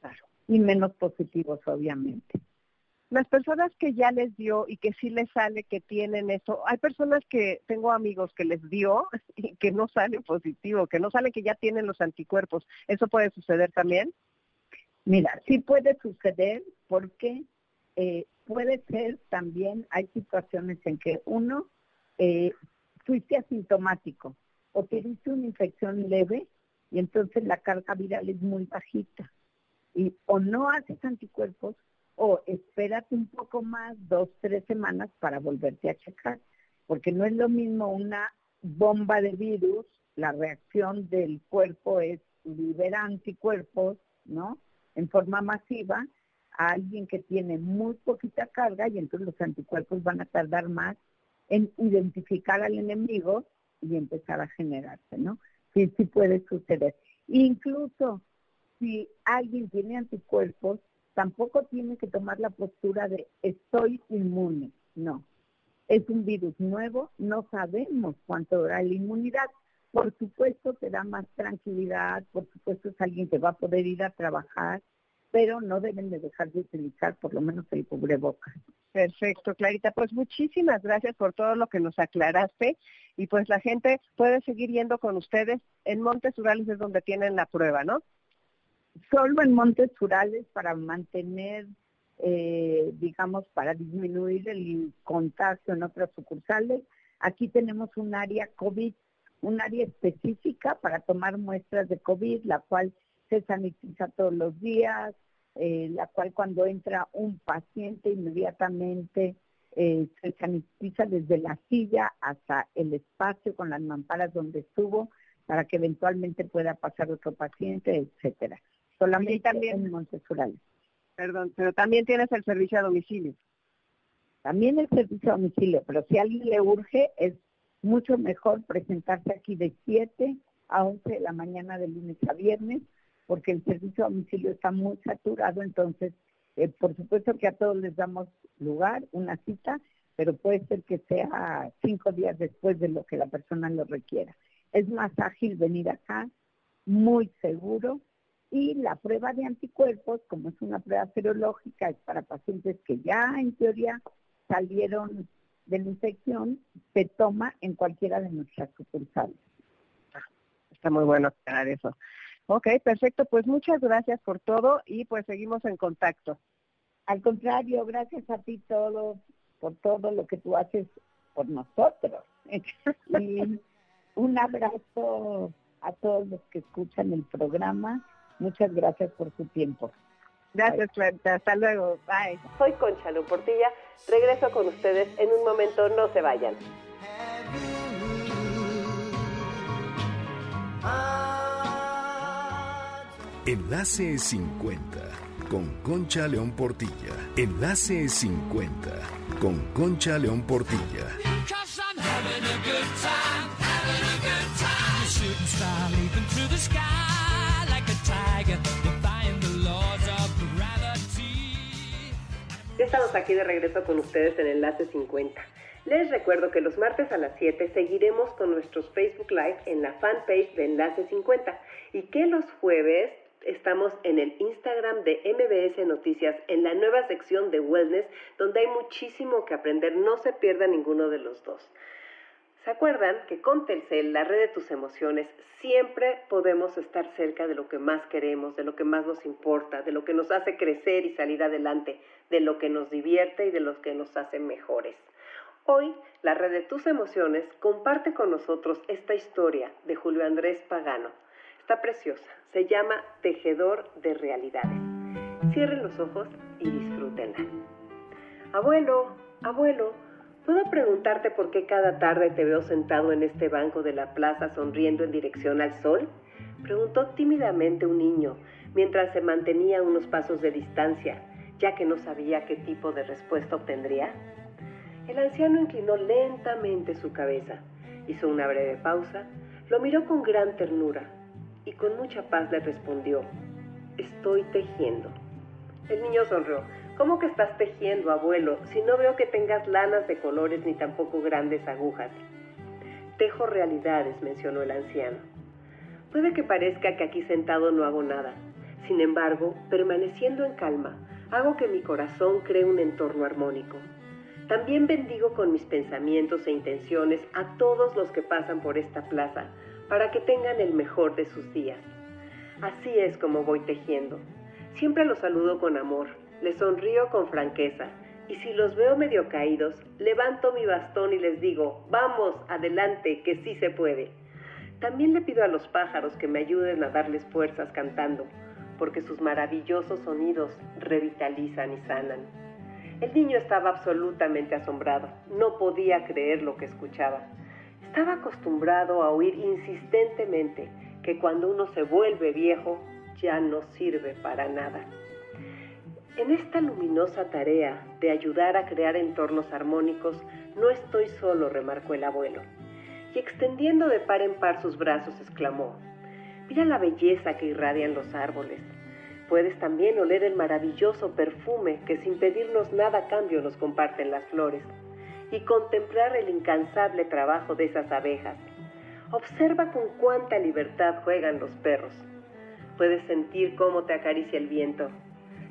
Claro. Y menos positivos, obviamente las personas que ya les dio y que sí les sale que tienen eso, hay personas que tengo amigos que les dio *laughs* y que no sale positivo, que no sale que ya tienen los anticuerpos. ¿Eso puede suceder también? Mira, sí puede suceder porque eh, puede ser también, hay situaciones en que uno eh, fuiste asintomático o tuviste una infección leve y entonces la carga viral es muy bajita. Y o no haces anticuerpos o espérate un poco más, dos, tres semanas para volverte a checar, porque no es lo mismo una bomba de virus, la reacción del cuerpo es liberar anticuerpos, ¿no? En forma masiva a alguien que tiene muy poquita carga y entonces los anticuerpos van a tardar más en identificar al enemigo y empezar a generarse, ¿no? Sí, sí puede suceder. Incluso si alguien tiene anticuerpos, tampoco tiene que tomar la postura de estoy inmune, no. Es un virus nuevo, no sabemos cuánto dura la inmunidad. Por supuesto te da más tranquilidad, por supuesto es alguien que va a poder ir a trabajar, pero no deben de dejar de utilizar por lo menos el cubrebocas. Perfecto, Clarita. Pues muchísimas gracias por todo lo que nos aclaraste y pues la gente puede seguir yendo con ustedes. En Montes Urales es donde tienen la prueba, ¿no? Solo en Montes Urales para mantener, eh, digamos, para disminuir el contagio en otras sucursales. Aquí tenemos un área COVID, un área específica para tomar muestras de COVID, la cual se sanitiza todos los días, eh, la cual cuando entra un paciente inmediatamente eh, se sanitiza desde la silla hasta el espacio con las mamparas donde estuvo para que eventualmente pueda pasar otro paciente, etcétera. Solamente también, en Perdón, pero también tienes el servicio a domicilio. También el servicio a domicilio, pero si a alguien le urge, es mucho mejor presentarse aquí de 7 a 11 de la mañana de lunes a viernes porque el servicio a domicilio está muy saturado, entonces, eh, por supuesto que a todos les damos lugar, una cita, pero puede ser que sea cinco días después de lo que la persona lo requiera. Es más ágil venir acá, muy seguro, y la prueba de anticuerpos, como es una prueba serológica, es para pacientes que ya en teoría salieron de la infección, se toma en cualquiera de nuestras sucursales. Está muy bueno aclarar eso. Ok, perfecto. Pues muchas gracias por todo y pues seguimos en contacto. Al contrario, gracias a ti todo, por todo lo que tú haces por nosotros. *laughs* y un abrazo a todos los que escuchan el programa. Muchas gracias por su tiempo. Gracias, Clarita. Hasta luego. Bye. Soy Concha Portilla. Regreso con ustedes en un momento. No se vayan. Enlace 50 con Concha León Portilla. Enlace 50 con Concha León Portilla. Ya estamos aquí de regreso con ustedes en Enlace 50. Les recuerdo que los martes a las 7 seguiremos con nuestros Facebook Live en la fanpage de Enlace 50 y que los jueves estamos en el Instagram de MBS Noticias, en la nueva sección de Wellness, donde hay muchísimo que aprender. No se pierda ninguno de los dos. ¿Se acuerdan que con Telcel, la red de tus emociones, siempre podemos estar cerca de lo que más queremos, de lo que más nos importa, de lo que nos hace crecer y salir adelante, de lo que nos divierte y de lo que nos hace mejores? Hoy, la red de tus emociones comparte con nosotros esta historia de Julio Andrés Pagano Está preciosa. Se llama Tejedor de Realidades. Cierren los ojos y disfrútenla. Abuelo, abuelo, ¿puedo preguntarte por qué cada tarde te veo sentado en este banco de la plaza sonriendo en dirección al sol? Preguntó tímidamente un niño mientras se mantenía a unos pasos de distancia, ya que no sabía qué tipo de respuesta obtendría. El anciano inclinó lentamente su cabeza, hizo una breve pausa, lo miró con gran ternura y con mucha paz le respondió, estoy tejiendo. El niño sonrió. ¿Cómo que estás tejiendo, abuelo, si no veo que tengas lanas de colores ni tampoco grandes agujas? Tejo realidades, mencionó el anciano. Puede que parezca que aquí sentado no hago nada. Sin embargo, permaneciendo en calma, hago que mi corazón cree un entorno armónico. También bendigo con mis pensamientos e intenciones a todos los que pasan por esta plaza, para que tengan el mejor de sus días. Así es como voy tejiendo. Siempre los saludo con amor, les sonrío con franqueza y si los veo medio caídos, levanto mi bastón y les digo, vamos, adelante, que sí se puede. También le pido a los pájaros que me ayuden a darles fuerzas cantando, porque sus maravillosos sonidos revitalizan y sanan. El niño estaba absolutamente asombrado, no podía creer lo que escuchaba. Estaba acostumbrado a oír insistentemente que cuando uno se vuelve viejo ya no sirve para nada. En esta luminosa tarea de ayudar a crear entornos armónicos, no estoy solo, remarcó el abuelo y extendiendo de par en par sus brazos exclamó, Mira la belleza que irradian los árboles. Puedes también oler el maravilloso perfume que sin pedirnos nada a cambio nos comparten las flores y contemplar el incansable trabajo de esas abejas. Observa con cuánta libertad juegan los perros. Puedes sentir cómo te acaricia el viento.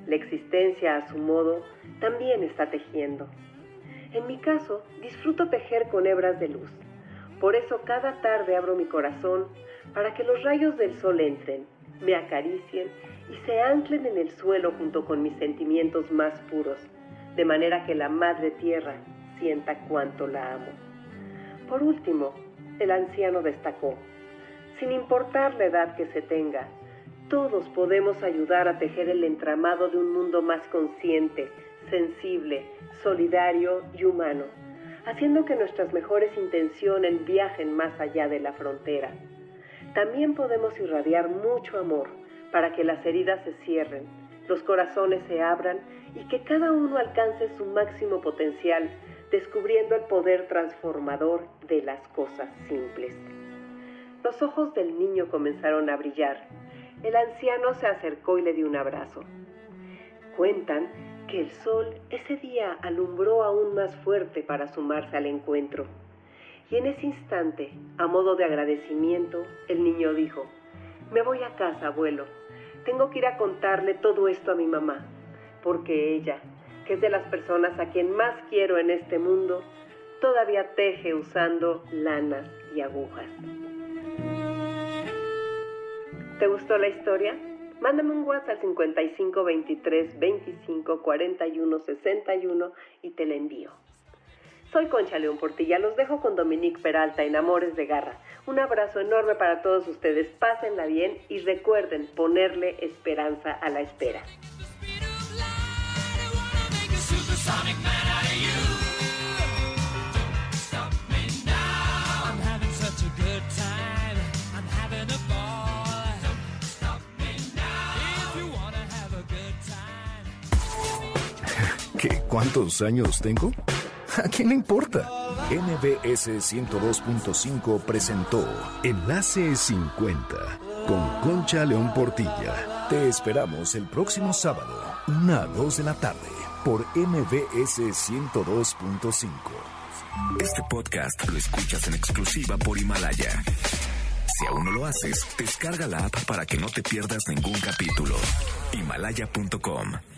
La existencia a su modo también está tejiendo. En mi caso, disfruto tejer con hebras de luz por eso cada tarde abro mi corazón para que los rayos del sol entren, me acaricien y se anclen en el suelo junto con mis sentimientos más puros, de manera que la Madre Tierra sienta cuánto la amo. Por último, el anciano destacó, sin importar la edad que se tenga, todos podemos ayudar a tejer el entramado de un mundo más consciente, sensible, solidario y humano haciendo que nuestras mejores intenciones viajen más allá de la frontera. También podemos irradiar mucho amor para que las heridas se cierren, los corazones se abran y que cada uno alcance su máximo potencial, descubriendo el poder transformador de las cosas simples. Los ojos del niño comenzaron a brillar. El anciano se acercó y le dio un abrazo. Cuentan que el sol ese día alumbró aún más fuerte para sumarse al encuentro. Y en ese instante, a modo de agradecimiento, el niño dijo, me voy a casa, abuelo. Tengo que ir a contarle todo esto a mi mamá, porque ella, que es de las personas a quien más quiero en este mundo, todavía teje usando lanas y agujas. ¿Te gustó la historia? Mándame un WhatsApp al 55 23 25 41 61 y te la envío. Soy Concha León Portilla, los dejo con Dominique Peralta en Amores de Garra. Un abrazo enorme para todos ustedes, pásenla bien y recuerden ponerle esperanza a la espera. ¿Cuántos años tengo? ¿A quién le importa? NBS 102.5 presentó Enlace 50 con Concha León Portilla. Te esperamos el próximo sábado, una a 2 de la tarde, por MBS 102.5. Este podcast lo escuchas en exclusiva por Himalaya. Si aún no lo haces, descarga la app para que no te pierdas ningún capítulo. Himalaya.com